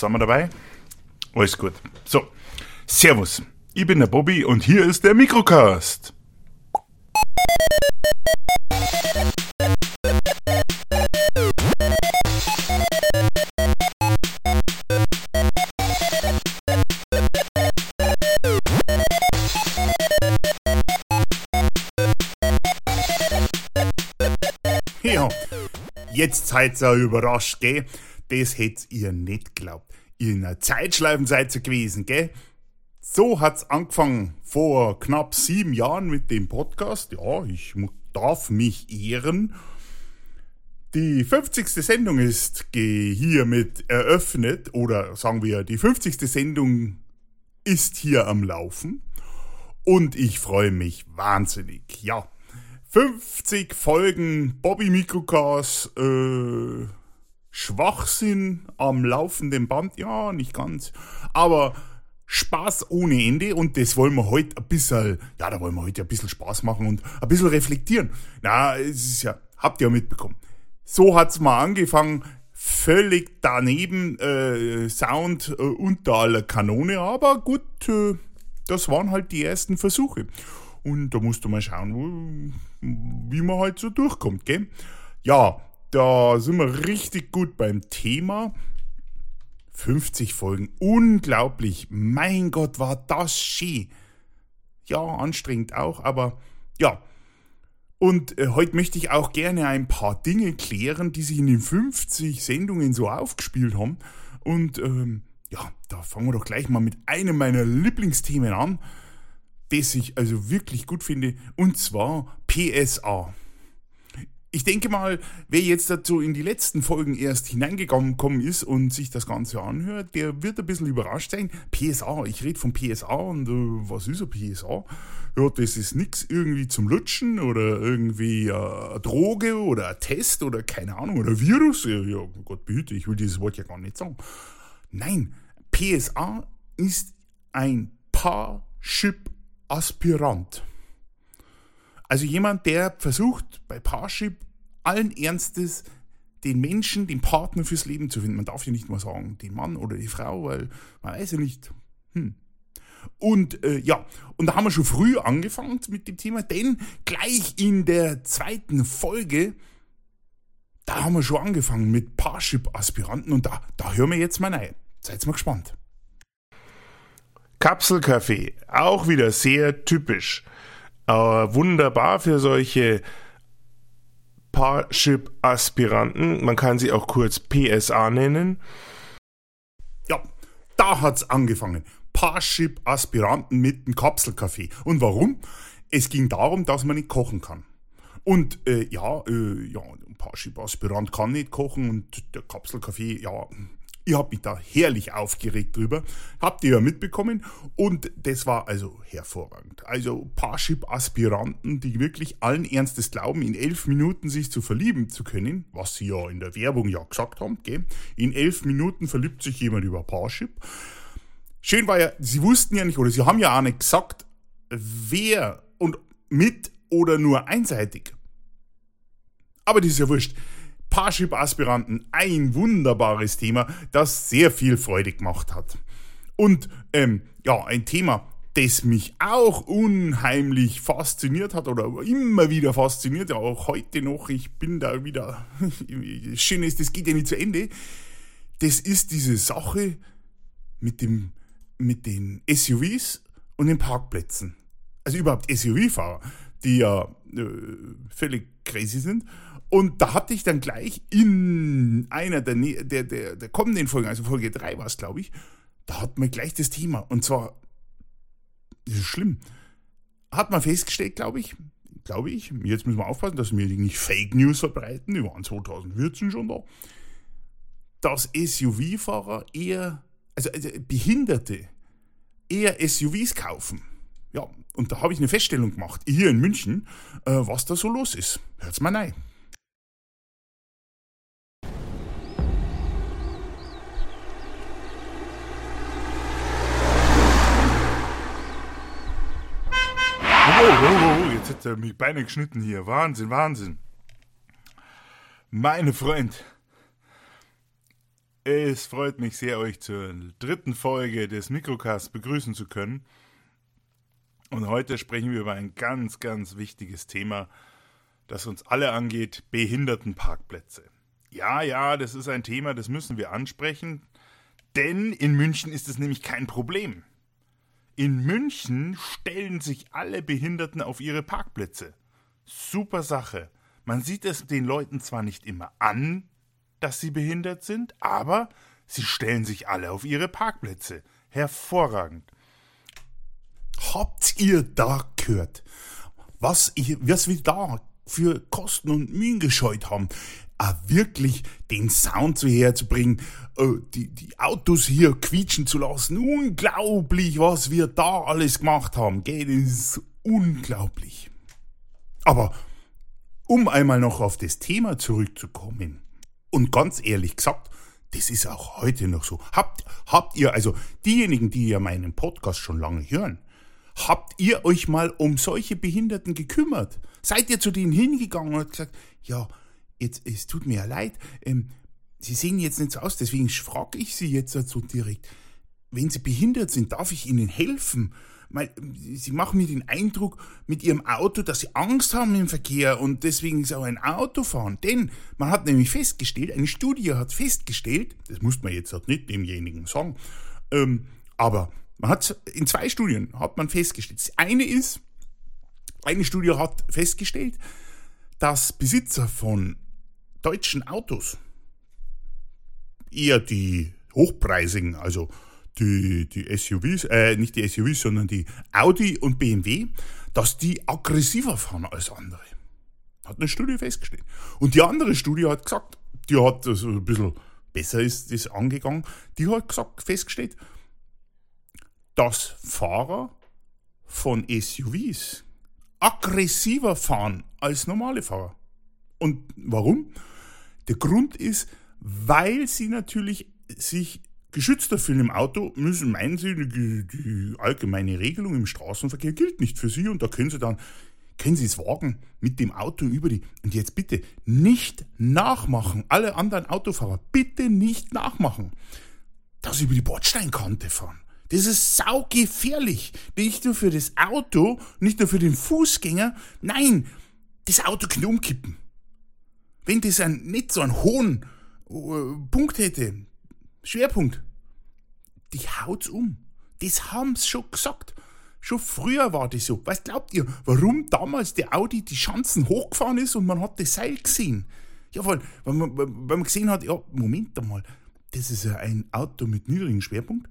sind wir dabei? Alles gut. So, Servus. Ich bin der Bobby und hier ist der Mikrocast. Jetzt seid ihr überrascht, gell? Das hättet ihr nicht geglaubt. In einer Zeitschleifen seid ihr gewesen, gell? So hat's angefangen vor knapp sieben Jahren mit dem Podcast. Ja, ich darf mich ehren. Die 50. Sendung ist hiermit eröffnet oder sagen wir, die 50. Sendung ist hier am Laufen und ich freue mich wahnsinnig. Ja, 50 Folgen Bobby Mikrocast, äh, Schwachsinn am laufenden Band, ja, nicht ganz, aber Spaß ohne Ende und das wollen wir heute ein bisschen, ja, da wollen wir heute ein bisschen Spaß machen und ein bisschen reflektieren. Na, es ist ja, habt ihr ja mitbekommen. So hat's mal angefangen, völlig daneben, äh, Sound äh, unter aller Kanone, aber gut, äh, das waren halt die ersten Versuche. Und da musst du mal schauen, wie man halt so durchkommt, gell? Ja, da sind wir richtig gut beim Thema. 50 Folgen, unglaublich. Mein Gott, war das schön. Ja, anstrengend auch, aber ja. Und äh, heute möchte ich auch gerne ein paar Dinge klären, die sich in den 50 Sendungen so aufgespielt haben. Und ähm, ja, da fangen wir doch gleich mal mit einem meiner Lieblingsthemen an das ich also wirklich gut finde, und zwar PSA. Ich denke mal, wer jetzt dazu in die letzten Folgen erst hineingekommen ist und sich das Ganze anhört, der wird ein bisschen überrascht sein. PSA, ich rede von PSA und äh, was ist ein PSA? Ja, das ist nichts irgendwie zum Lutschen oder irgendwie äh, eine Droge oder ein Test oder keine Ahnung oder ein Virus. Ja, ja, Gott behüte, ich will dieses Wort ja gar nicht sagen. Nein, PSA ist ein Parship Aspirant. Also jemand, der versucht bei Parship allen Ernstes den Menschen, den Partner fürs Leben zu finden. Man darf ja nicht mal sagen, den Mann oder die Frau, weil man weiß ja nicht. Hm. Und äh, ja, und da haben wir schon früh angefangen mit dem Thema, denn gleich in der zweiten Folge, da haben wir schon angefangen mit Parship-Aspiranten und da, da hören wir jetzt mal rein. Seid mal gespannt. Kapselkaffee, auch wieder sehr typisch. Aber wunderbar für solche Parship-Aspiranten. Man kann sie auch kurz PSA nennen. Ja, da hat's angefangen. Parship-Aspiranten mit dem Kapselkaffee. Und warum? Es ging darum, dass man nicht kochen kann. Und äh, ja, äh, ja, ein Parship-Aspirant kann nicht kochen und der Kapselkaffee, ja, Ihr habt mich da herrlich aufgeregt drüber. Habt ihr ja mitbekommen. Und das war also hervorragend. Also Parship-Aspiranten, die wirklich allen Ernstes glauben, in elf Minuten sich zu verlieben zu können, was sie ja in der Werbung ja gesagt haben. Gell? In elf Minuten verliebt sich jemand über Parship. Schön war ja, sie wussten ja nicht, oder sie haben ja auch nicht gesagt, wer und mit oder nur einseitig. Aber das ist ja wurscht. Parship-Aspiranten ein wunderbares Thema, das sehr viel Freude gemacht hat. Und ähm, ja, ein Thema, das mich auch unheimlich fasziniert hat oder immer wieder fasziniert, ja auch heute noch, ich bin da wieder, schön ist, das geht ja nicht zu Ende, das ist diese Sache mit, dem, mit den SUVs und den Parkplätzen. Also überhaupt SUV-Fahrer, die ja äh, völlig crazy sind und da hatte ich dann gleich in einer der, der, der, der kommenden Folgen, also Folge 3 war es, glaube ich, da hat man gleich das Thema. Und zwar, das ist schlimm, hat man festgestellt, glaube ich, glaube ich, jetzt müssen wir aufpassen, dass wir nicht Fake News verbreiten, die waren 2014 schon da, dass SUV-Fahrer eher, also, also Behinderte, eher SUVs kaufen. Ja, und da habe ich eine Feststellung gemacht, hier in München, äh, was da so los ist. Hört's mal rein. Oh, oh, oh, jetzt hat er mich Beine geschnitten hier. Wahnsinn, Wahnsinn. Meine Freund, es freut mich sehr, euch zur dritten Folge des Mikrocasts begrüßen zu können. Und heute sprechen wir über ein ganz, ganz wichtiges Thema, das uns alle angeht, Behindertenparkplätze. Ja, ja, das ist ein Thema, das müssen wir ansprechen, denn in München ist es nämlich kein Problem. In München stellen sich alle Behinderten auf ihre Parkplätze. Super Sache. Man sieht es den Leuten zwar nicht immer an, dass sie behindert sind, aber sie stellen sich alle auf ihre Parkplätze. Hervorragend. Habt ihr da gehört, was, ich, was wir da für Kosten und Mühen gescheut haben? Ah, wirklich den Sound so herzubringen, äh, die, die Autos hier quietschen zu lassen. Unglaublich, was wir da alles gemacht haben. Gell, das ist unglaublich. Aber um einmal noch auf das Thema zurückzukommen, und ganz ehrlich gesagt, das ist auch heute noch so. Habt, habt ihr, also diejenigen, die ja meinen Podcast schon lange hören, habt ihr euch mal um solche Behinderten gekümmert? Seid ihr zu denen hingegangen und gesagt, ja, jetzt, es tut mir ja leid, ähm, Sie sehen jetzt nicht so aus, deswegen frage ich Sie jetzt so direkt. Wenn Sie behindert sind, darf ich Ihnen helfen? weil sie machen mir den Eindruck mit ihrem Auto, dass sie Angst haben im Verkehr und deswegen so ein Auto fahren. Denn man hat nämlich festgestellt, eine Studie hat festgestellt, das muss man jetzt auch nicht demjenigen sagen, ähm, aber man hat in zwei Studien hat man festgestellt. Das eine ist, eine Studie hat festgestellt, dass Besitzer von deutschen Autos eher die hochpreisigen, also die, die SUVs, äh, nicht die SUVs, sondern die Audi und BMW, dass die aggressiver fahren als andere. Hat eine Studie festgestellt. Und die andere Studie hat gesagt, die hat also ein bisschen besser ist das angegangen, die hat gesagt, festgestellt, dass Fahrer von SUVs aggressiver fahren als normale Fahrer. Und warum? Der Grund ist, weil sie natürlich sich Geschützter fühlen im Auto müssen, meinen Sie, die, die, allgemeine Regelung im Straßenverkehr gilt nicht für Sie und da können Sie dann, können Sie es wagen, mit dem Auto über die, und jetzt bitte nicht nachmachen, alle anderen Autofahrer, bitte nicht nachmachen, dass Sie über die Bordsteinkante fahren. Das ist saugefährlich. Nicht nur für das Auto, nicht nur für den Fußgänger, nein, das Auto kann umkippen. Wenn das ein, nicht so einen hohen äh, Punkt hätte, Schwerpunkt. Die haut's um. Das haben's schon gesagt. Schon früher war das so. Was glaubt ihr, warum damals der Audi die Schanzen hochgefahren ist und man hat das Seil gesehen? Ja, weil, weil, man, weil man gesehen hat, ja, Moment einmal, das ist ja ein Auto mit niedrigem Schwerpunkt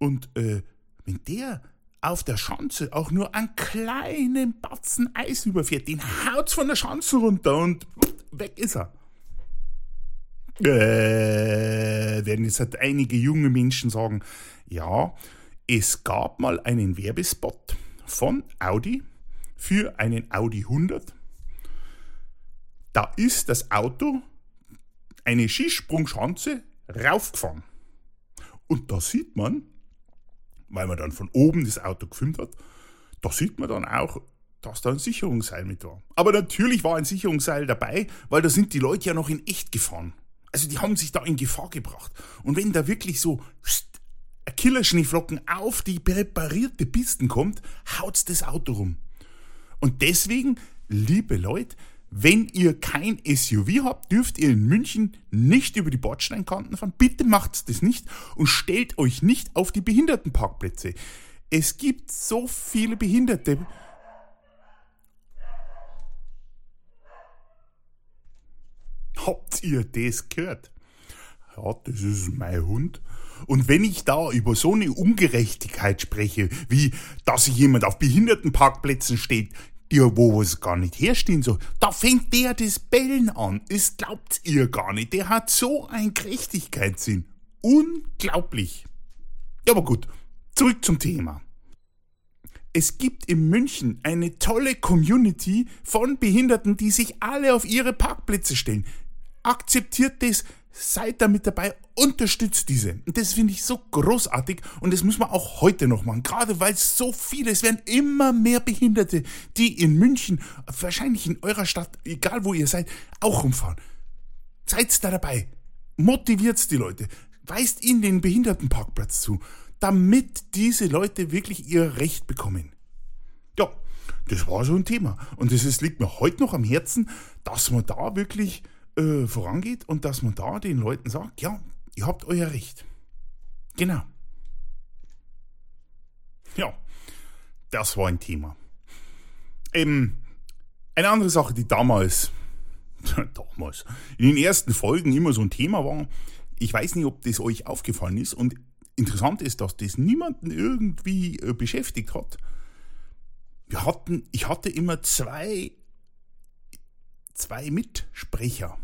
und äh, wenn der auf der Schanze auch nur einen kleinen Batzen Eis überfährt, den haut's von der Schanze runter und weg ist er. Äh, werden jetzt halt einige junge Menschen sagen, ja, es gab mal einen Werbespot von Audi für einen Audi 100. Da ist das Auto eine Skisprungschanze raufgefahren. Und da sieht man, weil man dann von oben das Auto gefilmt hat, da sieht man dann auch, dass da ein Sicherungsseil mit war. Aber natürlich war ein Sicherungsseil dabei, weil da sind die Leute ja noch in echt gefahren. Also die haben sich da in Gefahr gebracht. Und wenn da wirklich so Killerschneeflocken auf die präparierte Pisten kommt, haut's das Auto rum. Und deswegen, liebe Leute, wenn ihr kein SUV habt, dürft ihr in München nicht über die Bordsteinkanten fahren. Bitte macht das nicht und stellt euch nicht auf die Behindertenparkplätze. Es gibt so viele Behinderte, Habt ihr das gehört? Ja, das ist mein Hund. Und wenn ich da über so eine Ungerechtigkeit spreche, wie dass jemand auf Behindertenparkplätzen steht, die wo es gar nicht herstehen soll, da fängt der das Bellen an. Das glaubt ihr gar nicht. Der hat so einen Gerechtigkeitssinn. Unglaublich. Ja, aber gut, zurück zum Thema. Es gibt in München eine tolle Community von Behinderten, die sich alle auf ihre Parkplätze stellen akzeptiert das, seid da mit dabei, unterstützt diese. Und das finde ich so großartig und das muss man auch heute noch machen. Gerade weil es so viele, es werden immer mehr Behinderte, die in München, wahrscheinlich in eurer Stadt, egal wo ihr seid, auch rumfahren. seid da dabei. Motiviert die Leute. Weist ihnen den Behindertenparkplatz zu, damit diese Leute wirklich ihr Recht bekommen. Ja, das war so ein Thema. Und es liegt mir heute noch am Herzen, dass man da wirklich äh, vorangeht und dass man da den Leuten sagt, ja, ihr habt euer Recht. Genau. Ja, das war ein Thema. Ähm, eine andere Sache, die damals, damals, in den ersten Folgen immer so ein Thema war, ich weiß nicht, ob das euch aufgefallen ist und interessant ist, dass das niemanden irgendwie äh, beschäftigt hat. Wir hatten, ich hatte immer zwei, zwei Mitsprecher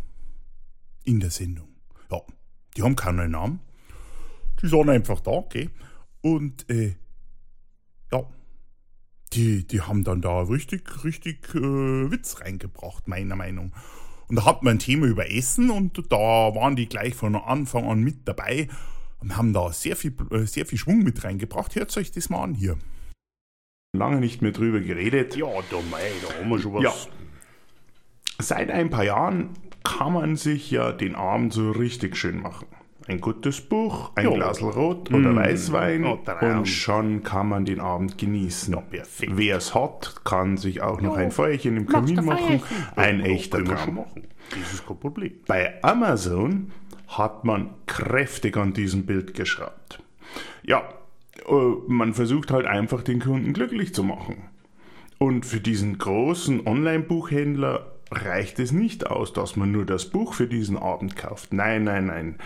in der Sendung. Ja, die haben keinen Namen. Die sind einfach da, okay. Und äh, ja, die, die haben dann da richtig, richtig äh, Witz reingebracht, meiner Meinung. Und da hatten wir ein Thema über Essen und da waren die gleich von Anfang an mit dabei und haben da sehr viel, äh, sehr viel Schwung mit reingebracht. Hört euch das mal an hier. Lange nicht mehr drüber geredet. Ja, da, mei, da haben wir schon was. Ja. Seit ein paar Jahren kann man sich ja den Abend so richtig schön machen. Ein gutes Buch, ein jo. Glas Rot oder mm. Weißwein und schon kann man den Abend genießen. Ja, Wer es hat, kann sich auch noch jo. ein Feuerchen im Kamin machen. Ein ja, echter Traum. Das ist kein Problem. Bei Amazon hat man kräftig an diesem Bild geschraubt. Ja, äh, man versucht halt einfach den Kunden glücklich zu machen. Und für diesen großen Online-Buchhändler reicht es nicht aus, dass man nur das Buch für diesen Abend kauft. Nein, nein, nein.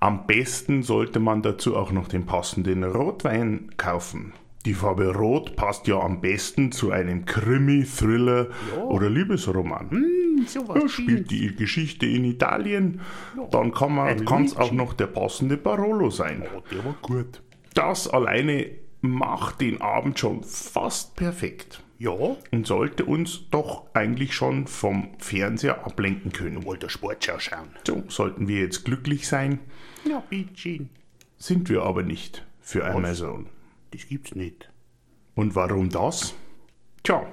Am besten sollte man dazu auch noch den passenden Rotwein kaufen. Die Farbe Rot passt ja am besten zu einem Krimi, Thriller ja. oder Liebesroman. Hm, ja, spielt die Geschichte in Italien, ja. dann kann es auch noch der passende Barolo sein. Oh, der war gut. Das alleine macht den Abend schon fast perfekt. Ja. Und sollte uns doch eigentlich schon vom Fernseher ablenken können. Wollte Sportschau schauen. So, sollten wir jetzt glücklich sein? Ja, bitte. Sind wir aber nicht für Was? Amazon. Das gibt's nicht. Und warum das? Tja.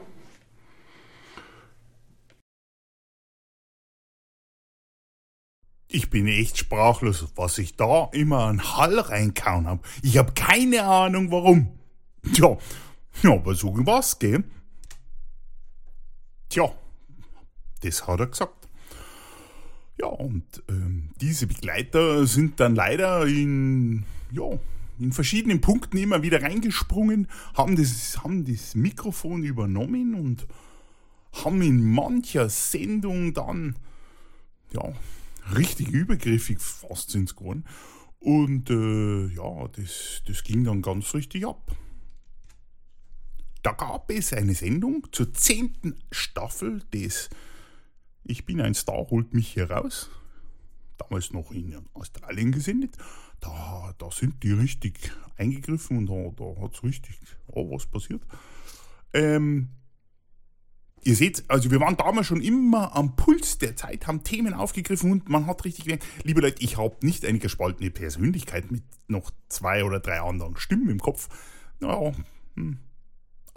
Ich bin echt sprachlos, was ich da immer an Hall reinkauen habe. Ich habe keine Ahnung warum. Tja, ja, aber so was, gell? Tja, das hat er gesagt. Ja, und ähm, diese Begleiter sind dann leider in, ja, in verschiedenen Punkten immer wieder reingesprungen, haben das, haben das Mikrofon übernommen und haben in mancher Sendung dann, ja, richtig übergriffig fast sind es geworden. Und äh, ja, das, das ging dann ganz richtig ab. Da gab es eine Sendung zur zehnten Staffel des Ich bin ein Star, holt mich hier raus. Damals noch in Australien gesendet. Da, da sind die richtig eingegriffen und da, da hat es richtig oh, was passiert. Ähm, ihr seht, also wir waren damals schon immer am Puls der Zeit, haben Themen aufgegriffen und man hat richtig gemerkt, liebe Leute, ich habe nicht eine gespaltene Persönlichkeit mit noch zwei oder drei anderen Stimmen im Kopf. Naja, hm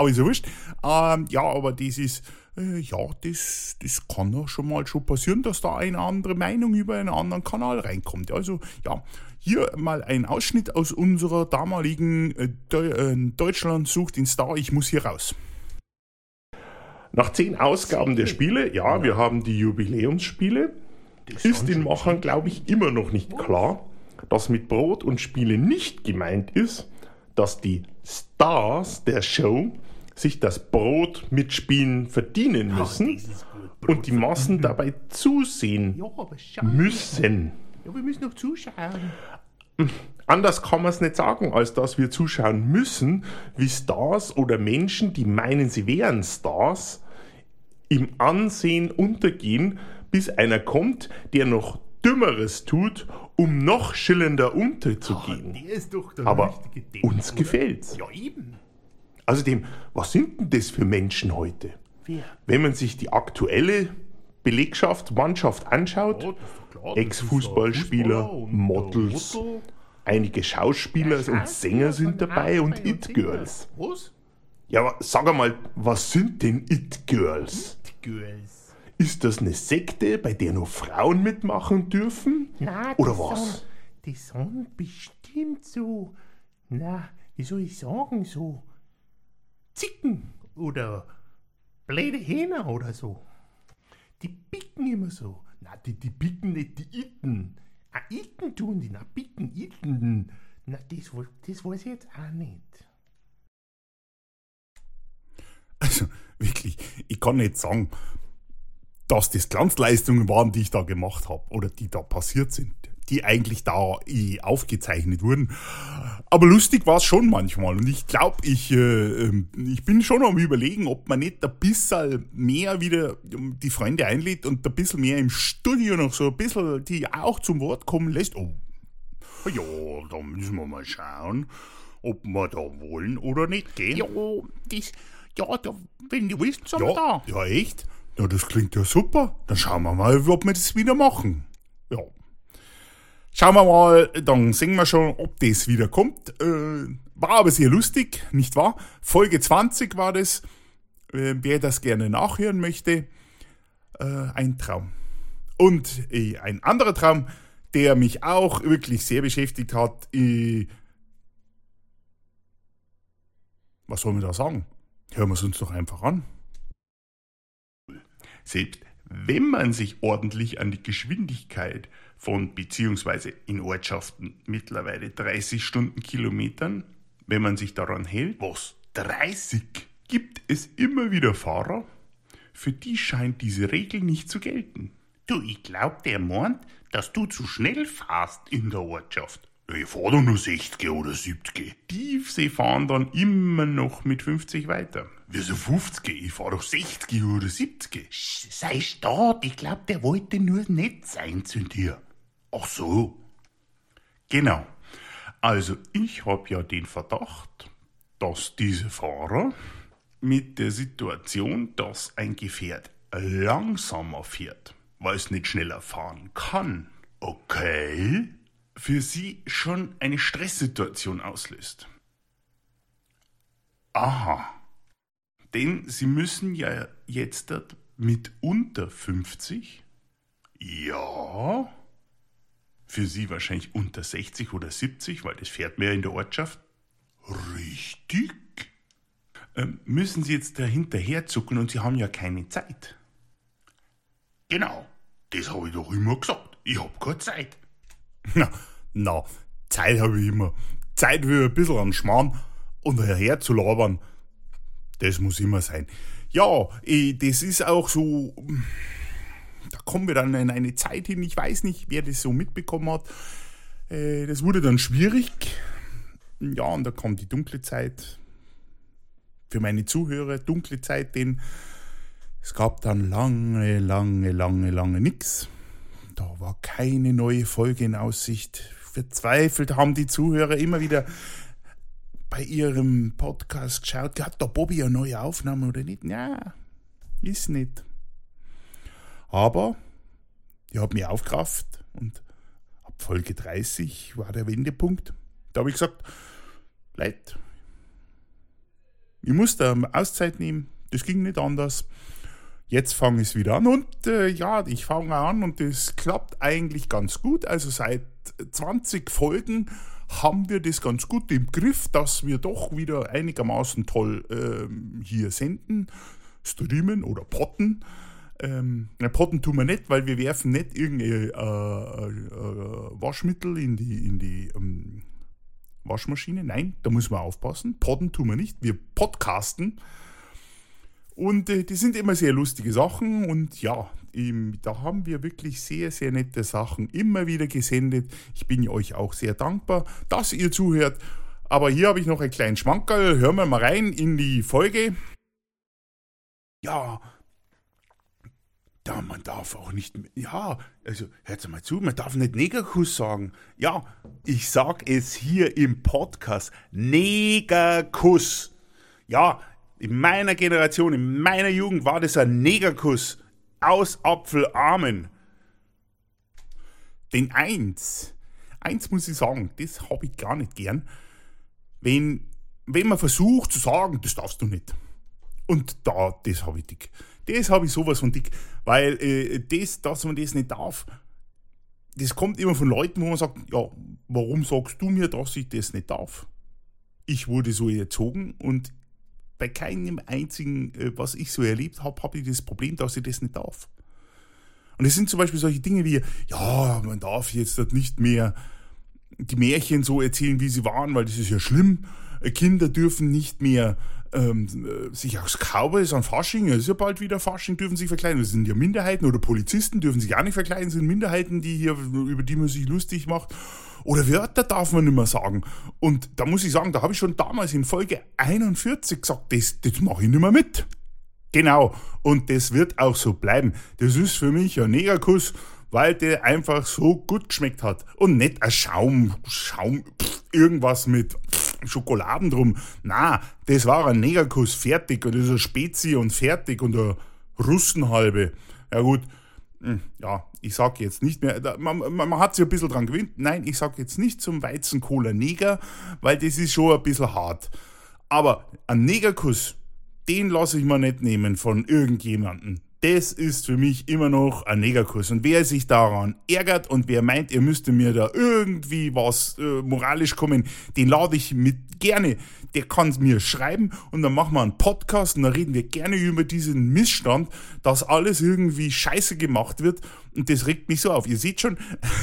aber ist ja wurscht. Ähm, ja, aber das ist, äh, ja, das, das kann ja schon mal schon passieren, dass da eine andere Meinung über einen anderen Kanal reinkommt. Also, ja, hier mal ein Ausschnitt aus unserer damaligen äh, De äh, Deutschland sucht den Star, ich muss hier raus. Nach zehn Ausgaben der Spiele, ja, wir haben die Jubiläumsspiele, ist den Machern, glaube ich, immer noch nicht klar, dass mit Brot und Spiele nicht gemeint ist, dass die Stars der Show sich das Brot mit Spielen verdienen müssen Ach, und die Massen dabei zusehen ja, müssen. Ja, wir müssen noch zuschauen. Anders kann man es nicht sagen, als dass wir zuschauen müssen, wie Stars oder Menschen, die meinen, sie wären Stars, im Ansehen untergehen, bis einer kommt, der noch Dümmeres tut, um noch schillender unterzugehen. Oh, Aber uns gefällt's. Ja, eben. Außerdem, was sind denn das für Menschen heute? Wer? Wenn man sich die aktuelle Belegschaft, Mannschaft anschaut, oh, Ex-Fußballspieler, Models, einige Schauspieler ja, und Sänger sind dabei und It-Girls. Was? Ja, aber sag einmal, was sind denn It-Girls? It-Girls. Ist das eine Sekte, bei der nur Frauen mitmachen dürfen? Na, Oder was? Die sind bestimmt so, na, wie soll ich sagen, so Zicken oder blöde Hähner oder so. Die bicken immer so. Na, die, die bicken nicht, die itten. Ah, itten tun die, na, bicken, itten. Na, das, das weiß ich jetzt auch nicht. Also wirklich, ich kann nicht sagen, dass das Glanzleistungen waren, die ich da gemacht habe oder die da passiert sind, die eigentlich da eh aufgezeichnet wurden. Aber lustig war es schon manchmal und ich glaube, ich, äh, ähm, ich bin schon am überlegen, ob man nicht ein bisschen mehr wieder ähm, die Freunde einlädt und ein bisschen mehr im Studio noch so ein bisschen die auch zum Wort kommen lässt. Oh, ja, da müssen wir mal schauen, ob wir da wollen oder nicht, gell? Ja, das, ja, da, wenn du willst, sind wir Ja, da. ja, echt? Ja, das klingt ja super. Dann schauen wir mal, ob wir das wieder machen. Ja. Schauen wir mal, dann sehen wir schon, ob das wieder kommt. Äh, war aber sehr lustig, nicht wahr? Folge 20 war das. Äh, wer das gerne nachhören möchte, äh, ein Traum. Und äh, ein anderer Traum, der mich auch wirklich sehr beschäftigt hat. Äh, was soll man da sagen? Hören wir es uns doch einfach an. Selbst wenn man sich ordentlich an die Geschwindigkeit von beziehungsweise in Ortschaften mittlerweile 30 Stundenkilometern, wenn man sich daran hält, was 30, gibt es immer wieder Fahrer, für die scheint diese Regel nicht zu gelten. Du, ich glaub, der meint, dass du zu schnell fahrst in der Ortschaft. Ich fahr doch nur 60 oder 70. Die, sie fahren dann immer noch mit 50 weiter. Wieso 50? Ich fahr doch 60 oder 70. Sch- Sei stark, ich glaub, der wollte nur nett sein zu dir. Ach so. Genau. Also ich habe ja den Verdacht, dass diese Fahrer mit der Situation, dass ein Gefährt langsamer fährt, weil es nicht schneller fahren kann, okay, für sie schon eine Stresssituation auslöst. Aha. Denn sie müssen ja jetzt mit unter 50, ja, für Sie wahrscheinlich unter 60 oder 70, weil das fährt mehr in der Ortschaft. Richtig. Ähm, müssen Sie jetzt da hinterher zucken und Sie haben ja keine Zeit. Genau, das habe ich doch immer gesagt. Ich habe keine Zeit. Na, na, Zeit habe ich immer. Zeit für ein bisschen an Schmarrn und daher zu labern, das muss immer sein. Ja, eh, das ist auch so. Da kommen wir dann in eine Zeit hin, ich weiß nicht, wer das so mitbekommen hat. Äh, Das wurde dann schwierig. Ja, und da kam die dunkle Zeit. Für meine Zuhörer, dunkle Zeit, denn es gab dann lange, lange, lange, lange nichts. Da war keine neue Folge in Aussicht. Verzweifelt haben die Zuhörer immer wieder bei ihrem Podcast geschaut, hat der Bobby eine neue Aufnahme oder nicht? Ja, ist nicht. Aber ich habe mich aufgerafft und ab Folge 30 war der Wendepunkt. Da habe ich gesagt, Leute, ich musste Auszeit nehmen, das ging nicht anders. Jetzt fange ich es wieder an und äh, ja, ich fange an und das klappt eigentlich ganz gut. Also seit 20 Folgen haben wir das ganz gut im Griff, dass wir doch wieder einigermaßen toll ähm, hier senden, streamen oder potten. Ähm, potten tun wir nicht, weil wir werfen nicht irgendein äh, äh, Waschmittel in die, in die ähm, Waschmaschine. Nein, da muss man aufpassen. Podden tun wir nicht. Wir podcasten. Und äh, die sind immer sehr lustige Sachen und ja, ähm, da haben wir wirklich sehr, sehr nette Sachen immer wieder gesendet. Ich bin euch auch sehr dankbar, dass ihr zuhört. Aber hier habe ich noch einen kleinen Schmankerl. Hören wir mal rein in die Folge. Ja, da man darf auch nicht, ja, also hört mal zu, man darf nicht Negerkuss sagen. Ja, ich sag es hier im Podcast, Negerkuss. Ja, in meiner Generation, in meiner Jugend war das ein Negerkuss aus Apfelarmen. Denn eins, eins muss ich sagen, das habe ich gar nicht gern, wenn, wenn man versucht zu sagen, das darfst du nicht. Und da, das habe ich, die- Das habe ich sowas von dick. Weil äh, das, dass man das nicht darf, das kommt immer von Leuten, wo man sagt, ja, warum sagst du mir, dass ich das nicht darf? Ich wurde so erzogen und bei keinem einzigen, äh, was ich so erlebt habe, habe ich das Problem, dass ich das nicht darf. Und es sind zum Beispiel solche Dinge wie, ja, man darf jetzt nicht mehr die Märchen so erzählen, wie sie waren, weil das ist ja schlimm. Äh, Kinder dürfen nicht mehr ähm, äh, sich als Cowboys an Fasching, es ist ja bald wieder Fasching, dürfen sich verkleiden. Das sind ja Minderheiten oder Polizisten dürfen sich auch nicht verkleiden, sind Minderheiten, die hier, über die man sich lustig macht. Oder Wörter darf man nicht mehr sagen. Und da muss ich sagen, da habe ich schon damals in Folge 41 gesagt, das, das mache ich nicht mehr mit. Genau. Und das wird auch so bleiben. Das ist für mich ein Negerkuss, weil der einfach so gut geschmeckt hat. Und nicht ein Schaum, Schaum, pff, irgendwas mit pff, Schokoladen drum. Na, das war ein Negerkuss, fertig. Und das ist ein Spezi und fertig und eine Russenhalbe. Ja gut, hm, ja, ich sag jetzt nicht mehr, man, man, man hat sich ein bisschen dran gewöhnt. Nein, ich sag jetzt nicht zum Weizenkohler Neger, weil das ist schon ein bisschen hart. Aber ein Negerkuss, den lasse ich mir nicht nehmen von irgendjemandem das ist für mich immer noch ein Negerkuss. Und wer sich daran ärgert und wer meint, ihr müsste mir da irgendwie was äh, moralisch kommen, den lade ich mit gerne. Der kann mir schreiben und dann machen wir einen Podcast und dann reden wir gerne über diesen Missstand, dass alles irgendwie scheiße gemacht wird. Und das regt mich so auf. Ihr seht schon,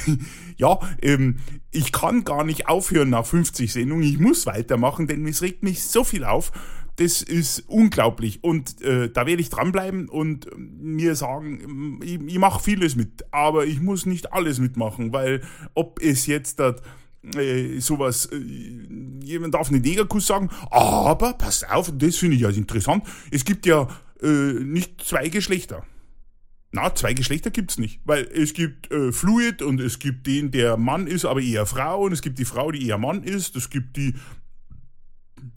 ja, ähm, ich kann gar nicht aufhören nach 50 Sendungen. Ich muss weitermachen, denn es regt mich so viel auf das ist unglaublich. Und äh, da werde ich dranbleiben und mir sagen, ich, ich mache vieles mit, aber ich muss nicht alles mitmachen, weil ob es jetzt da äh, sowas, äh, jemand darf einen Negerkuss sagen, aber pass auf, das finde ich ja interessant, es gibt ja äh, nicht zwei Geschlechter. Na, zwei Geschlechter gibt's nicht, weil es gibt äh, Fluid und es gibt den, der Mann ist, aber eher Frau und es gibt die Frau, die eher Mann ist, es gibt die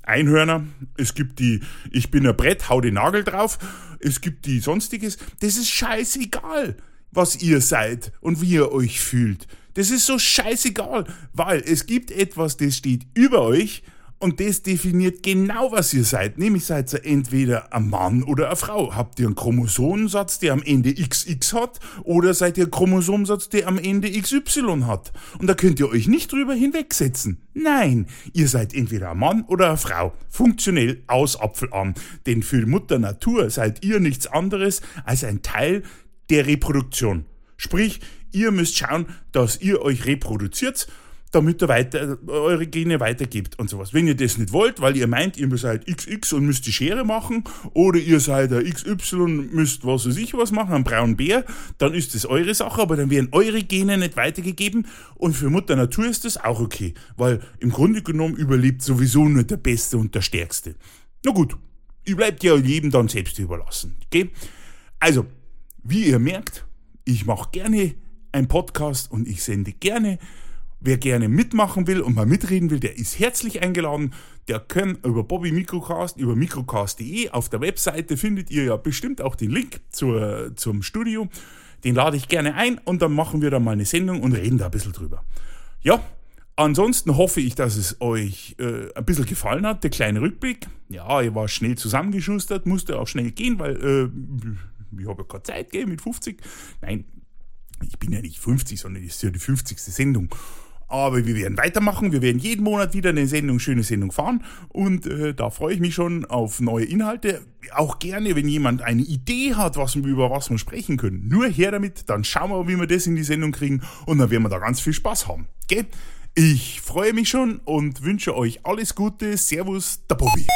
Einhörner, es gibt die Ich bin ein Brett, hau den Nagel drauf, es gibt die sonstiges. Das ist scheißegal, was ihr seid und wie ihr euch fühlt. Das ist so scheißegal, weil es gibt etwas, das steht über euch und das definiert genau, was ihr seid. Nämlich seid ihr entweder ein Mann oder eine Frau. Habt ihr einen Chromosomensatz, der am Ende XX hat, oder seid ihr ein Chromosomensatz, der am Ende XY hat? Und da könnt ihr euch nicht drüber hinwegsetzen. Nein, ihr seid entweder ein Mann oder eine Frau. Funktionell aus Apfel an. Denn für Mutter Natur seid ihr nichts anderes als ein Teil der Reproduktion. Sprich, ihr müsst schauen, dass ihr euch reproduziert damit ihr weiter, eure Gene weitergibt und sowas. Wenn ihr das nicht wollt, weil ihr meint, ihr seid XX und müsst die Schere machen, oder ihr seid der XY, müsst was weiß ich was machen, einen braunen Bär, dann ist das eure Sache, aber dann werden eure Gene nicht weitergegeben und für Mutter Natur ist das auch okay, weil im Grunde genommen überlebt sowieso nur der Beste und der Stärkste. Na gut, ihr bleibt ja jedem dann selbst überlassen, okay? Also, wie ihr merkt, ich mache gerne einen Podcast und ich sende gerne Wer gerne mitmachen will und mal mitreden will, der ist herzlich eingeladen. Der kann über Bobby Microcast, über microcast.de auf der Webseite findet ihr ja bestimmt auch den Link zur, zum Studio. Den lade ich gerne ein und dann machen wir da mal eine Sendung und reden da ein bisschen drüber. Ja, ansonsten hoffe ich, dass es euch äh, ein bisschen gefallen hat, der kleine Rückblick. Ja, ich war schnell zusammengeschustert, musste auch schnell gehen, weil äh, ich habe ja keine Zeit gegeben mit 50. Nein, ich bin ja nicht 50, sondern es ist ja die 50. Sendung. Aber wir werden weitermachen. Wir werden jeden Monat wieder eine Sendung, schöne Sendung fahren. Und äh, da freue ich mich schon auf neue Inhalte. Auch gerne, wenn jemand eine Idee hat, was, über was wir sprechen können. Nur her damit, dann schauen wir, wie wir das in die Sendung kriegen. Und dann werden wir da ganz viel Spaß haben. Gell? Ich freue mich schon und wünsche euch alles Gute. Servus, der Bobby.